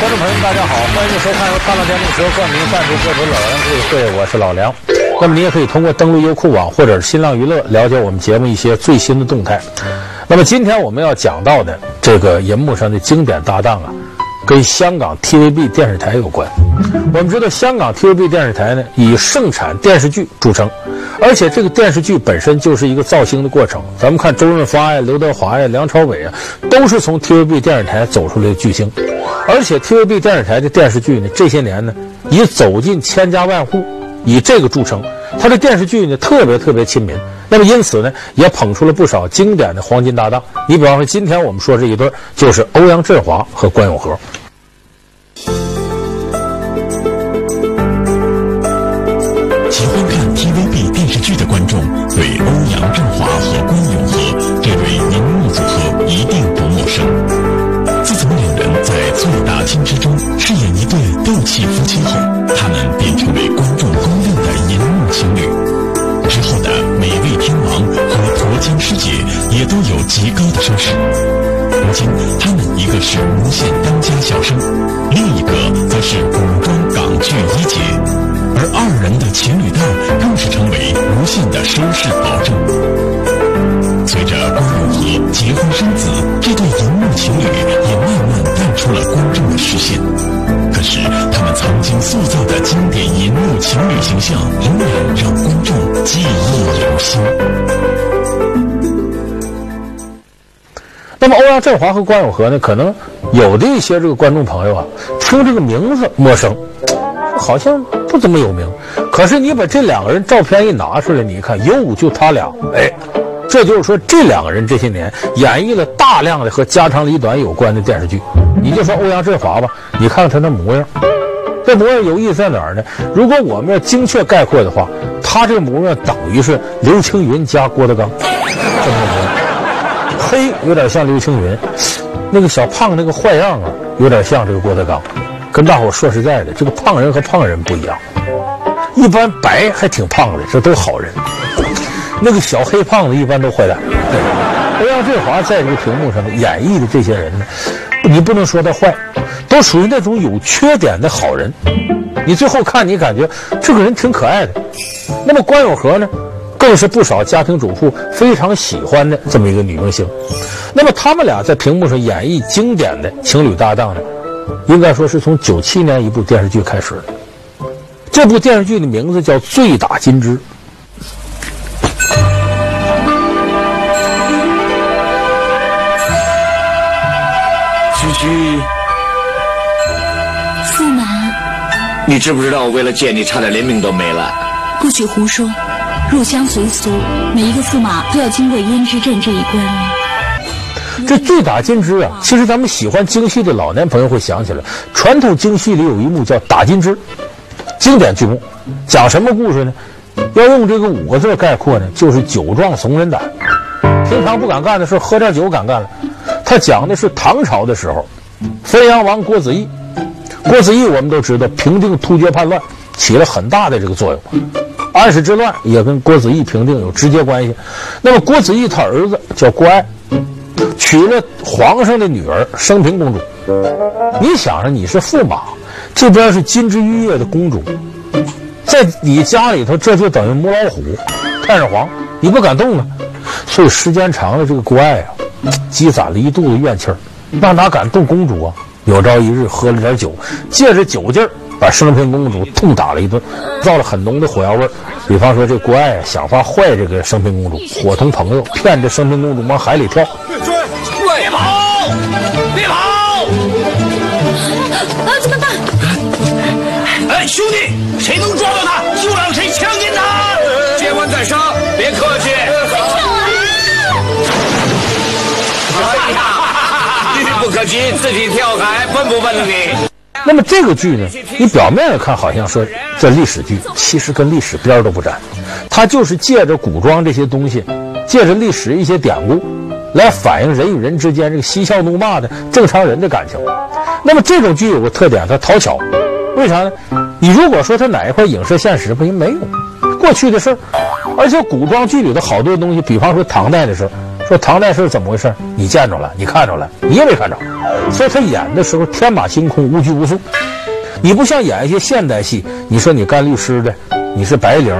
观众朋友们，大家好，欢迎收看由大浪电动车冠名赞助播出的《老梁故事会》，我是老梁。那么你也可以通过登录优酷网或者新浪娱乐了解我们节目一些最新的动态。那么今天我们要讲到的这个银幕上的经典搭档啊，跟香港 TVB 电视台有关。我们知道香港 TVB 电视台呢，以盛产电视剧著称，而且这个电视剧本身就是一个造星的过程。咱们看周润发呀、刘德华呀、梁朝伟啊，都是从 TVB 电视台走出来的巨星。而且 TVB 电视台的电视剧呢，这些年呢，以走进千家万户，以这个著称。他的电视剧呢，特别特别亲民。那么因此呢，也捧出了不少经典的黄金搭档。你比方说，今天我们说这一对，就是欧阳震华和关咏荷。塑造的经典银幕情侣形象，仍然让观众记忆犹新。那么，欧阳震华和关咏荷呢？可能有的一些这个观众朋友啊，听这个名字陌生。好像不怎么有名，可是你把这两个人照片一拿出来，你一看，哟，就他俩，哎，这就是说这两个人这些年演绎了大量的和家长里短有关的电视剧。你就说欧阳震华吧，你看看他那模样，这模样有意思在哪儿呢？如果我们要精确概括的话，他这模样等于是刘青云加郭德纲，这么模样，黑有点像刘青云，那个小胖那个坏样啊，有点像这个郭德纲。跟大伙说实在的，这个胖人和胖人不一样。一般白还挺胖的，这都好人。那个小黑胖子一般都坏蛋。欧阳震华在这个屏幕上演绎的这些人呢，你不能说他坏，都属于那种有缺点的好人。你最后看你感觉这个人挺可爱的。那么关咏荷呢，更是不少家庭主妇非常喜欢的这么一个女明星。那么他们俩在屏幕上演绎经典的情侣搭档呢？应该说是从九七年一部电视剧开始的，这部电视剧的名字叫《醉打金枝》。你知不知道我为了见你，差点连命都没了？不许胡说！入乡随俗，每一个驸马都要经过胭脂阵这一关。这醉打金枝啊，其实咱们喜欢京戏的老年朋友会想起来，传统京戏里有一幕叫打金枝，经典剧目，讲什么故事呢？要用这个五个字概括呢，就是酒壮怂人胆。平常不敢干的事，喝点酒敢干了。他讲的是唐朝的时候，汾阳王郭子仪，郭子仪我们都知道平定突厥叛乱起了很大的这个作用，安史之乱也跟郭子仪平定有直接关系。那么郭子仪他儿子叫郭爱。娶了皇上的女儿升平公主，你想着你是驸马，这边是金枝玉叶的公主，在你家里头这就等于母老虎，太上皇，你不敢动啊。所以时间长了，这个郭爱啊，积攒了一肚子怨气儿，那哪敢动公主啊？有朝一日喝了点酒，借着酒劲儿把升平公主痛打了一顿，造了很浓的火药味儿。比方说这郭爱啊，想法坏这个升平公主，伙同朋友骗着升平公主往海里跳。别跑！别跑！啊，怎么办？哎，兄弟，谁能抓到他，自己跳海，笨不笨你？那么这个剧呢，你表面上看好像说这历史剧，其实跟历史边都不沾。它就是借着古装这些东西，借着历史一些典故。来反映人与人之间这个嬉笑怒骂的正常人的感情。那么这种剧有个特点，它讨巧。为啥呢？你如果说它哪一块影射现实，不行，没有过去的事儿。而且古装剧里的好多东西，比方说唐代的事儿，说唐代是怎么回事？你见着了，你看着了，你也没看着。所以他演的时候天马行空，无拘无束。你不像演一些现代戏，你说你干律师的，你是白领，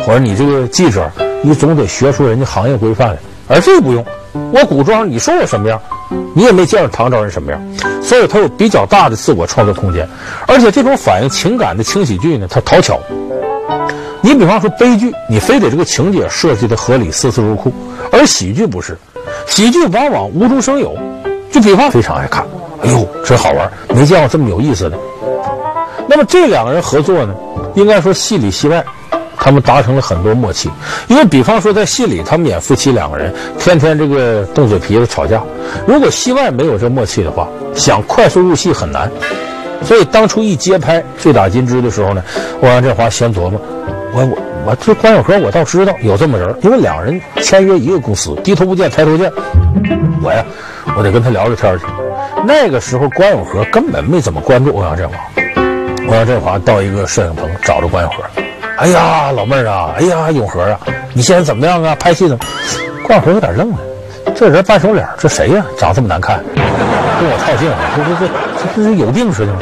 或者你这个记者，你总得学出人家行业规范来。而这个不用，我古装，你说我什么样，你也没见着唐朝人什么样，所以他有比较大的自我创作空间。而且这种反映情感的轻喜剧呢，它讨巧。你比方说悲剧，你非得这个情节设计的合理、丝丝入扣，而喜剧不是，喜剧往往无中生有。就比方非常爱看，哎呦，真好玩，没见过这么有意思的。那么这两个人合作呢，应该说戏里戏外，他们达成了很多默契。因为比方说在戏里，他们演夫妻两个人，天天这个动嘴皮子吵架。如果戏外没有这默契的话，想快速入戏很难。所以当初一接拍《醉打金枝》的时候呢，欧阳震华先琢磨，我我我这关永和我倒知道有这么人，因为两人签约一个公司，低头不见抬头见。我呀，我得跟他聊聊天去。那个时候关永和根本没怎么关注欧阳震华。欧阳震华到一个摄影棚找着关永和，哎呀，老妹儿啊，哎呀，永和啊，你现在怎么样啊？拍戏怎么？关永和有点愣了，这人半熟脸，这谁呀？长这么难看，跟我套近乎，这这这这是有病似的吗？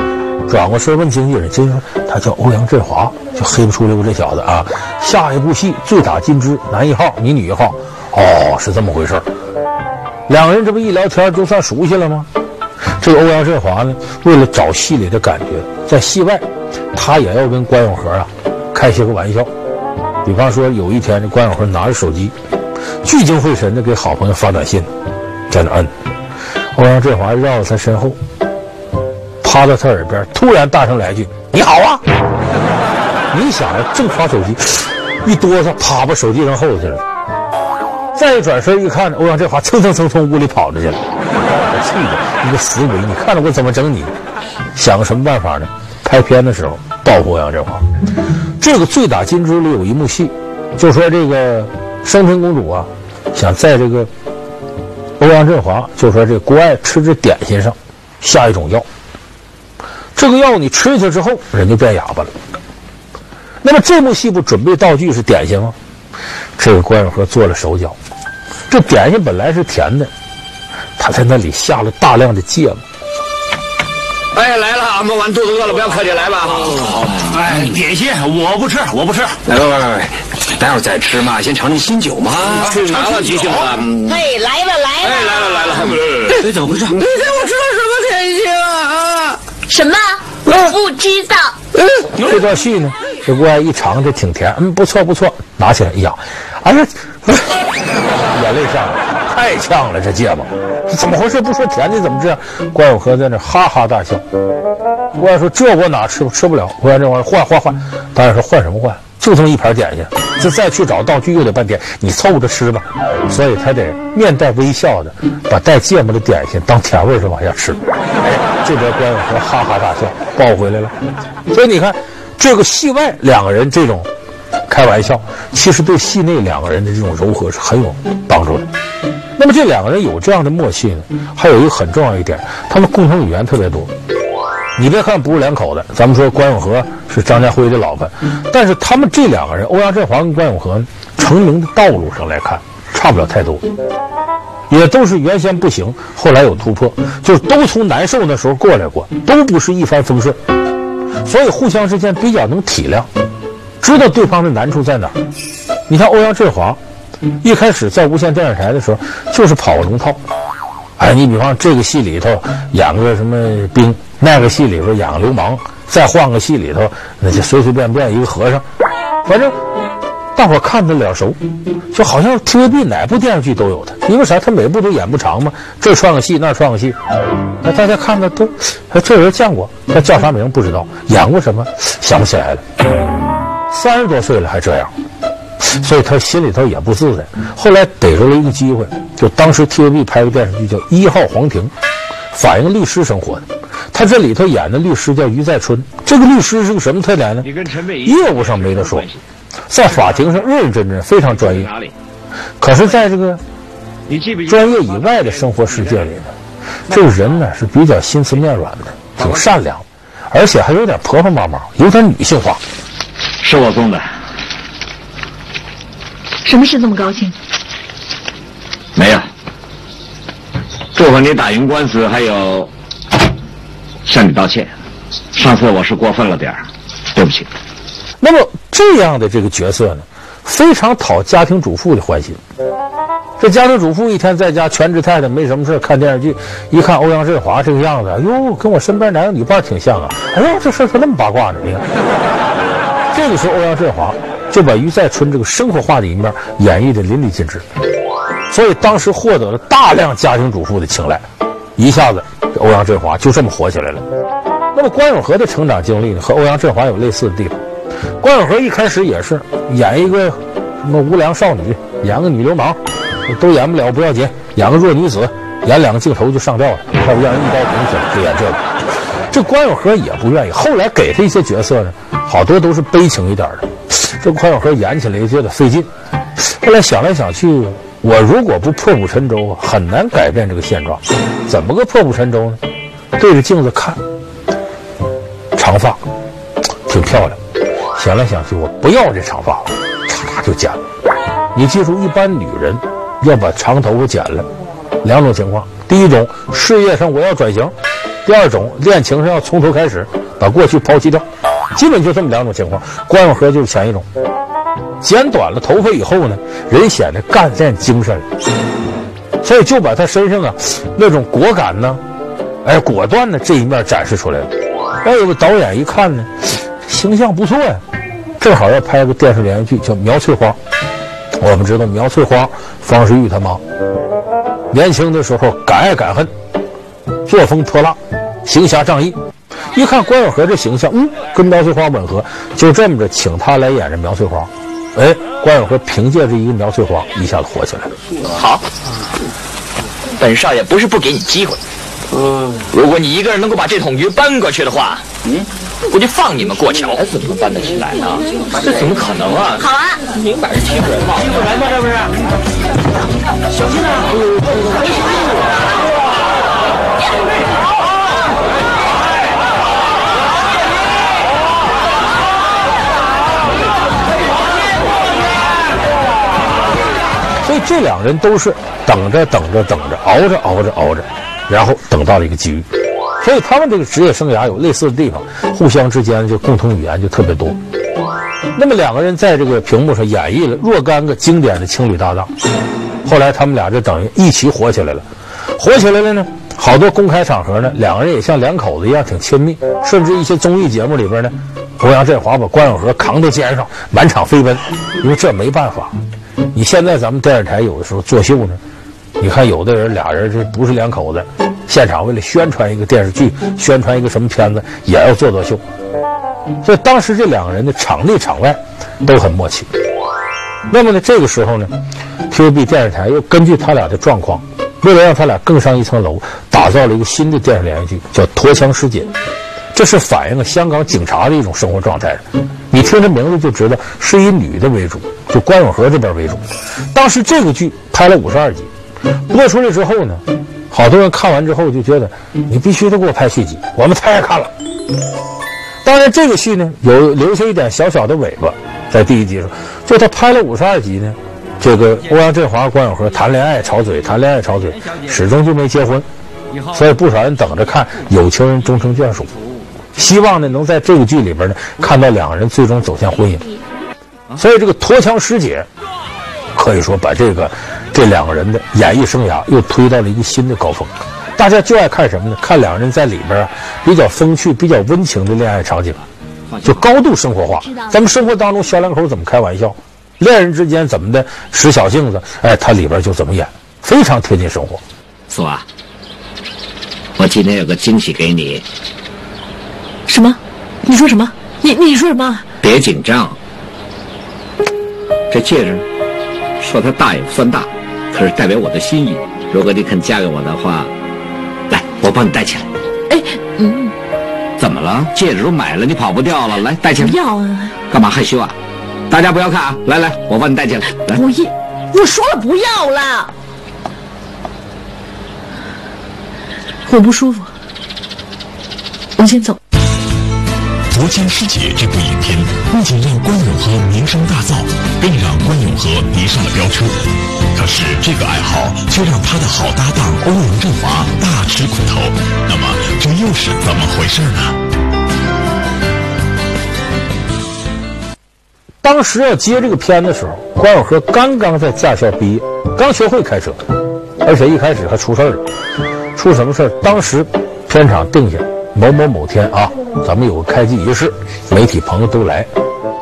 转过身问经纪人，经纪人说他叫欧阳震华，就黑不出溜这小子啊。下一部戏《醉打金枝》，男一号，你女一号。哦，是这么回事。两个人这不一聊天就算熟悉了吗？这个欧阳震华呢，为了找戏里的感觉，在戏外，他也要跟关永和啊开些个玩笑。比方说，有一天，这关永和拿着手机，聚精会神的给好朋友发短信，在那摁。欧阳震华绕到他身后，趴到他耳边，突然大声来句：“你好啊！”你想啊，正刷手机，一哆嗦，啪把手机扔后头去了。再一转身一看，欧阳震华蹭蹭蹭从屋里跑出去了。气的，你个死鬼！你看着我怎么整你？想个什么办法呢？拍片的时候报复欧阳震华。这个《醉打金枝》里有一幕戏，就说这个生平公主啊，想在这个欧阳震华，就说这国外吃这点心上下一种药。这个药你吃下去之后，人就变哑巴了。那么这幕戏不准备道具是点心吗？这个关永和做了手脚，这点心本来是甜的。他在那里下了大量的芥末。哎，来了，俺们完肚子饿了，不要客气，来吧。好，哎，点心我不吃，我不吃。来来来来，待会儿再吃嘛，先尝尝新酒嘛。吃啥了，急性子？嘿，来了来了。哎，来了来了。哎，怎么回事？你给我吃了什么点心啊？什么？我不知道。嗯，这段戏呢，这郭艾一尝这挺甜，嗯，不错不错，拿起来一咬，哎呀，眼泪下来。太呛了，这芥末，这怎么回事？不说甜的怎么这样？关永和在那哈哈大笑。郭艾说：“这我哪吃吃不了？”关这玩意儿换换换，大家说换什么换？就这么一盘点心，这再去找道具又得半天，你凑合着吃吧。所以他得面带微笑的把带芥末的点心当甜味儿似的往下吃。这边关永和哈哈大笑，抱回来了。所以你看，这个戏外两个人这种开玩笑，其实对戏内两个人的这种柔和是很有帮助的。那么这两个人有这样的默契呢？还有一个很重要一点，他们共同语言特别多。你别看不是两口子，咱们说关永和是张家辉的老婆，但是他们这两个人，欧阳震华跟关永和成名的道路上来看，差不了太多，也都是原先不行，后来有突破，就是都从难受那时候过来过，都不是一帆风顺，所以互相之间比较能体谅，知道对方的难处在哪儿。你看欧阳震华。一开始在无线电视台的时候，就是跑龙套。哎，你比方这个戏里头演个什么兵，那个戏里头演个流氓，再换个戏里头，那就随随便便一个和尚。反正大伙看他脸熟，就好像 TVB 哪部电视剧都有他。因为啥？他每部都演不长嘛，这串个戏，那串个戏。那大家看他都，哎，这人见过，他叫啥名不知道，演过什么想不起来了。三十多岁了还这样。所以他心里头也不自在。后来逮着了一个机会，就当时 TVB 拍个电视剧叫《一号皇庭》，反映律师生活的。他这里头演的律师叫于在春。这个律师是个什么特点呢？业务上没得说，在法庭上认认真真，非常专业。可是，在这个专业以外的生活世界里呢，这个人呢是比较心慈面软的，挺善良，而且还有点婆婆妈妈，有点女性化。是我送的。什么事这么高兴？没有，祝贺你打赢官司，还有向你道歉。上次我是过分了点儿，对不起。那么这样的这个角色呢，非常讨家庭主妇的欢心。这家庭主妇一天在家全职太太，没什么事看电视剧，一看欧阳震华这个样子，哟，跟我身边男友女伴挺像啊！哎呦，这事儿咋那么八卦呢？你看，这个时候欧阳震华就把于再春这个生活化的一面演绎得淋漓尽致，所以当时获得了大量家庭主妇的青睐，一下子欧阳震华就这么火起来了。那么关咏荷的成长经历呢，和欧阳震华有类似的地方。关咏荷一开始也是演一个什么无良少女，演个女流氓。都演不了不要紧，演个弱女子，演两个镜头就上吊了，要不让人一刀捅死了，就演这个。这关咏荷也不愿意，后来给他一些角色呢，好多都是悲情一点的。这关咏荷演起来也觉得费劲。后来想来想去，我如果不破釜沉舟，很难改变这个现状。怎么个破釜沉舟呢？对着镜子看，长发，挺漂亮。想来想去，我不要这长发了，嚓嚓就剪了。你记住，一般女人。要把长头发剪了，两种情况：第一种，事业上我要转型；第二种，恋情上要从头开始，把过去抛弃掉。基本就这么两种情况。关咏荷就是前一种，剪短了头发以后呢，人显得干练精神，所以就把他身上啊那种果敢呢，哎果断的这一面展示出来了。哎，有个导演一看呢，形象不错呀，正好要拍个电视连续剧，叫《苗翠花》。我们知道苗翠花，方世玉他妈，年轻的时候敢爱敢恨，作风泼辣，行侠仗义。一看关咏荷这形象，嗯，跟苗翠花吻合，就这么着请他来演这苗翠花。哎，关咏荷凭借这一个苗翠花，一下子火起来了。好，本少爷不是不给你机会。嗯，如果你一个人能够把这桶鱼搬过去的话，嗯，我就放你们过桥。怎么搬得起来呢？这怎么可能啊？好啊，明摆着欺负人嘛！欺负人嘛，这不是？小心啊！这两人都是等着等着等着，熬着熬着熬着。然后等到了一个机遇，所以他们这个职业生涯有类似的地方，互相之间就共同语言就特别多。那么两个人在这个屏幕上演绎了若干个经典的情侣搭档，后来他们俩就等于一起火起来了。火起来了呢，好多公开场合呢，两个人也像两口子一样挺亲密，甚至一些综艺节目里边呢，欧阳震华把关咏荷扛到肩上满场飞奔，因为这没办法，你现在咱们电视台有的时候作秀呢。你看，有的人俩人这不是两口子，现场为了宣传一个电视剧，宣传一个什么片子，也要做作秀。所以当时这两个人的场内场外都很默契。那么呢，这个时候呢，TVB 电视台又根据他俩的状况，为了让他俩更上一层楼，打造了一个新的电视连续剧，叫《陀枪师姐》。这是反映了香港警察的一种生活状态。你听这名字就知道是以女的为主，就关永和这边为主。当时这个剧拍了五十二集。播出来之后呢，好多人看完之后就觉得你必须得给我拍续集，我们太爱看了。当然，这个戏呢有留下一点小小的尾巴，在第一集上，就他拍了五十二集呢，这个欧阳震华、关永和谈恋爱吵嘴，谈恋爱吵嘴，始终就没结婚，所以不少人等着看有情人终成眷属，希望呢能在这个剧里边呢看到两个人最终走向婚姻。所以这个陀枪师姐可以说把这个。这两个人的演艺生涯又推到了一个新的高峰，大家就爱看什么呢？看两个人在里边比较风趣、比较温情的恋爱场景，就高度生活化。咱们生活当中小两口怎么开玩笑，恋人之间怎么的使小性子，哎，他里边就怎么演，非常贴近生活。苏啊，我今天有个惊喜给你。什么？你说什么？你你说什么？别紧张。这戒指，说它大也不算大。可是代表我的心意，如果你肯嫁给我的话，来，我帮你戴起来。哎，嗯，怎么了？戒指都买了，你跑不掉了。来，戴起来。不要啊！干嘛害羞啊？大家不要看啊！来来，我帮你戴起来。来，不要，我说了不要了。我不舒服，我先走。佛国家师姐》这部影片不仅让关永和名声大噪，更让关永和迷上了飙车。可是这个爱好却让他的好搭档欧阳震华大吃苦头。那么这又是怎么回事呢？当时要接这个片的时候，关永和刚刚在驾校毕业，刚学会开车，而且一开始还出事儿了。出什么事儿？当时片场定下某某某天啊，咱们有个开机仪式，媒体朋友都来。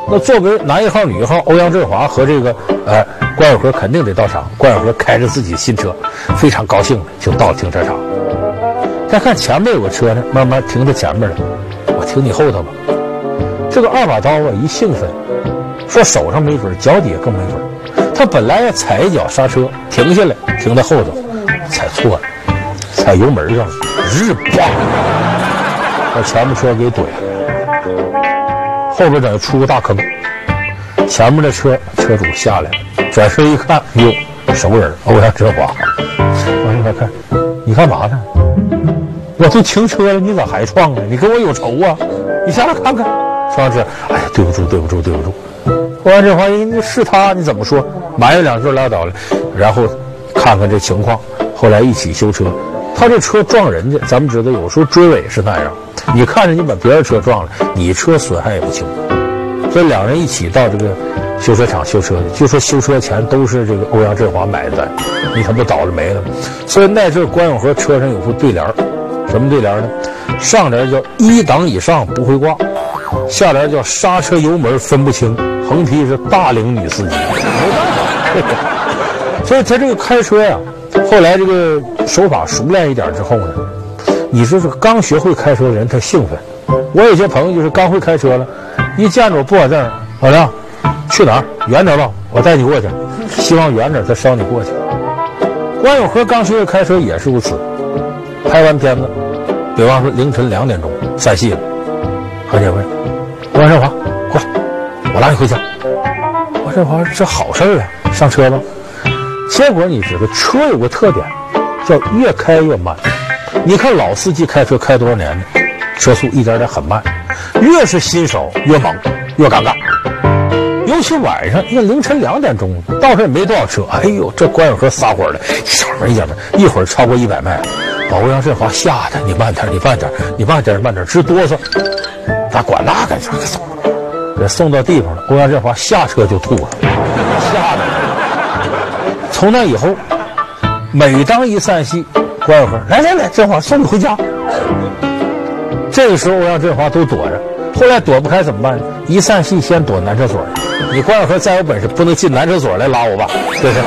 那作为男一号、女一号，欧阳震华和这个呃关晓荷肯定得到场。关晓荷开着自己新车，非常高兴就到停车场。再看前面有个车呢，慢慢停在前面了，我停你后头吧。这个二把刀啊，一兴奋。说手上没准，脚底下更没准。他本来要踩一脚刹车，停下来，停在后头，踩错了，踩油门上了，日咣，把前面车给怼了，后边等于出个大坑。前面的车车主下来了，转身一看，哟，熟人欧阳震华。往这边看，你干嘛呢？我都停车了，你咋还撞呢？你跟我有仇啊？你下来看看。上车，哎呀，对不住，对不住，对不住。欧阳震华，你是他，你怎么说？埋怨两句拉倒了，然后看看这情况。后来一起修车，他这车撞人家，咱们知道有时候追尾是那样。你看着你把别人车撞了，你车损害也不轻。所以两人一起到这个修车厂修车去，就说修车钱都是这个欧阳震华买的，你他不倒了霉了。所以那阵关永和车上有副对联，什么对联呢？上联叫一档以上不会挂，下联叫刹车油门分不清。横批是大龄女司机，所以他这个开车呀，后来这个手法熟练一点之后呢，你说这刚学会开车的人他兴奋。我有些朋友就是刚会开车了，一见着我不在这儿，老梁，去哪儿？远点吧，我带你过去。希望远点，再捎你过去。关永和刚学会开车也是如此，拍完片子，比方说凌晨两点钟散戏了，何建辉，关少华。我拉你回家，我这玩意儿这好事啊，上车吧。结果你知道车有个特点，叫越开越慢。你看老司机开车开多少年呢？车速一点点很慢。越是新手越猛，越尴尬。尤其晚上，你看凌晨两点钟到这也没多少车。哎呦，这关永和撒欢了，一会儿一会儿，一会儿超过一百迈，把欧阳震华吓得你慢点，你慢点，你慢点，慢点，直哆嗦。咋管那干啥？给送到地方了，欧阳震华下车就吐了，吓得。从那以后，每当一散戏，关小和来来来，振华送你回家。这个时候，欧阳振华都躲着。后来躲不开怎么办？一散戏先躲男厕所。你关小和再有本事，不能进男厕所来拉我吧？对不对？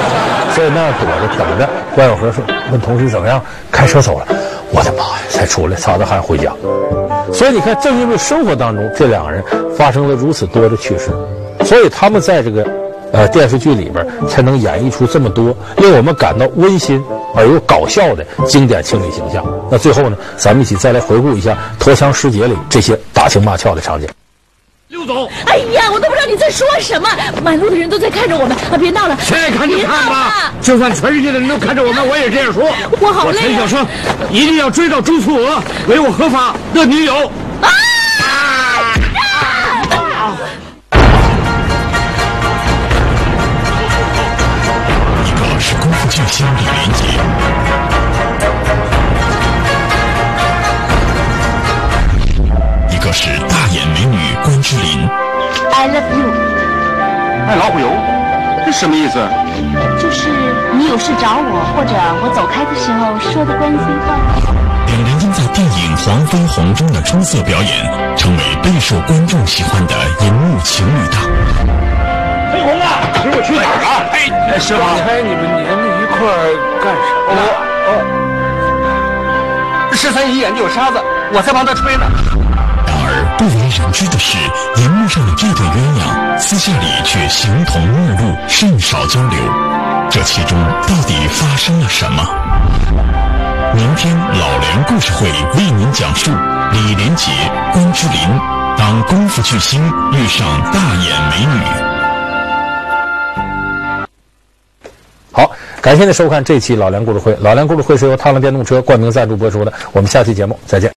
所以那样躲着等着。关小和说：“问同事怎么样？开车走了。”我的妈呀！才出来，擦着汗回家。所以你看，正因为生活当中这两个人发生了如此多的趣事，所以他们在这个呃电视剧里边才能演绎出这么多令我们感到温馨而又搞笑的经典情侣形象。那最后呢，咱们一起再来回顾一下《陀枪师姐》里这些打情骂俏的场景。刘总，哎呀，我都不知道你在说什么，满路的人都在看着我们，啊，别闹了，谁看就看吧，就算全世界的人都看着我们，我也这样说。我好累啊。我陈小生一定要追到朱素娥，为我合法的女友。啊！巨星李连杰。一个是大眼美女关之琳，I love you。爱老虎油，这什么意思？就是你有事找我，或者我走开的时候说的关心话。两人因在电影《黄飞鸿》中的出色表演，成为备受观众喜欢的荧幕情侣档。飞鸿啊，跟我去哪儿啊？哎，师傅，块儿干什么？哦，十三姨眼睛有沙子，我在帮他吹呢。然而不为人知的是，荧幕上的这对鸳鸯，私下里却形同陌路，甚少交流。这其中到底发生了什么？明天老梁故事会为您讲述李连杰、关之琳当功夫巨星遇上大眼美女。感谢您收看这期老梁故事会。老梁故事会是由踏浪电动车冠名赞助播出的。我们下期节目再见。